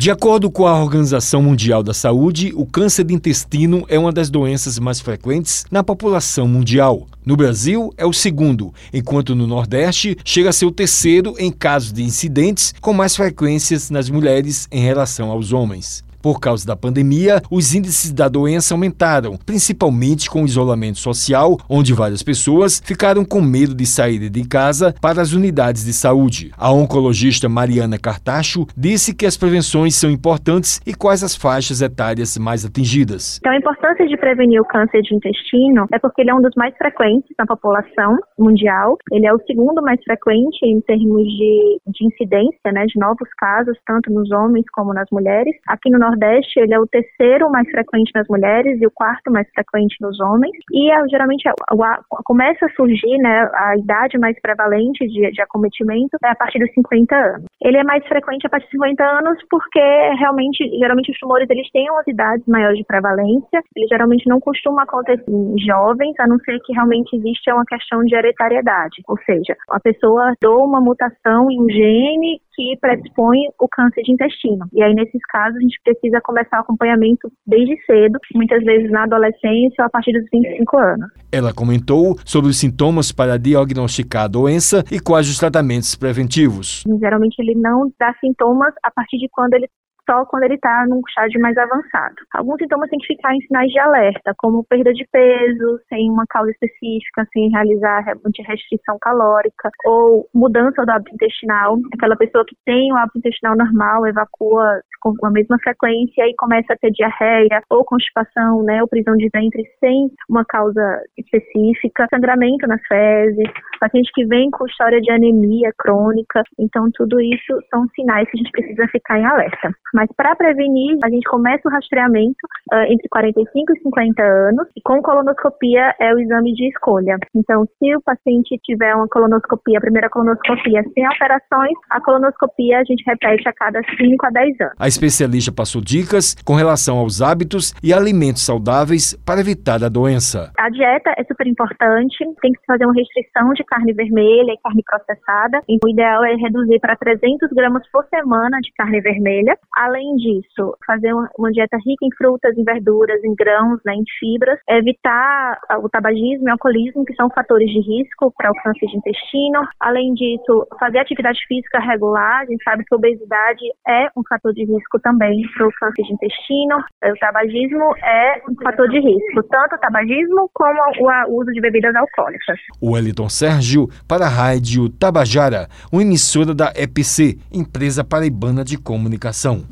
De acordo com a Organização Mundial da Saúde, o câncer de intestino é uma das doenças mais frequentes na população mundial. No Brasil, é o segundo, enquanto no Nordeste chega a ser o terceiro em casos de incidentes com mais frequências nas mulheres em relação aos homens. Por causa da pandemia, os índices da doença aumentaram, principalmente com o isolamento social, onde várias pessoas ficaram com medo de sair de casa para as unidades de saúde. A oncologista Mariana Cartacho disse que as prevenções são importantes e quais as faixas etárias mais atingidas. Então, a importância de prevenir o câncer de intestino é porque ele é um dos mais frequentes na população mundial. Ele é o segundo mais frequente em termos de, de incidência, né, de novos casos, tanto nos homens como nas mulheres. Aqui no Nordeste, ele é o terceiro mais frequente nas mulheres e o quarto mais frequente nos homens. E é, geralmente a, começa a surgir né, a idade mais prevalente de, de acometimento é a partir dos 50 anos. Ele é mais frequente a partir dos 50 anos porque realmente, geralmente os tumores eles têm umas idades maiores de prevalência. Ele geralmente não costuma acontecer em jovens, a não ser que realmente existe uma questão de hereditariedade. Ou seja, a pessoa dou uma mutação em um gene que predispõe o câncer de intestino. E aí, nesses casos, a gente precisa começar o acompanhamento desde cedo, muitas vezes na adolescência ou a partir dos 25 anos. Ela comentou sobre os sintomas para diagnosticar a doença e quais os tratamentos preventivos. Geralmente, ele não dá sintomas a partir de quando ele só quando ele está num estágio mais avançado. Alguns sintomas têm que ficar em sinais de alerta, como perda de peso, sem uma causa específica, sem realizar restrição calórica, ou mudança do hábito intestinal. Aquela pessoa que tem o hábito intestinal normal evacua com a mesma frequência e começa a ter diarreia ou constipação, né, ou prisão de ventre sem uma causa específica, sangramento nas fezes, paciente que vem com história de anemia crônica. Então, tudo isso são sinais que a gente precisa ficar em alerta. Mas para prevenir, a gente começa o rastreamento uh, entre 45 e 50 anos, e com colonoscopia é o exame de escolha. Então, se o paciente tiver uma colonoscopia, a primeira colonoscopia sem alterações, a colonoscopia a gente repete a cada 5 a 10 anos. A especialista passou dicas com relação aos hábitos e alimentos saudáveis para evitar a doença. A dieta é super importante, tem que fazer uma restrição de carne vermelha e carne processada. O ideal é reduzir para 300 gramas por semana de carne vermelha. Além disso, fazer uma dieta rica em frutas, em verduras, em grãos, né, em fibras. Evitar o tabagismo e o alcoolismo, que são fatores de risco para o câncer de intestino. Além disso, fazer atividade física regular. A gente sabe que a obesidade é um fator de risco também para o câncer de intestino. O tabagismo é um fator de risco, tanto o tabagismo como o uso de bebidas alcoólicas. O Wellington Sérgio para a Rádio Tabajara, uma emissora da EPC, Empresa Paraibana de Comunicação.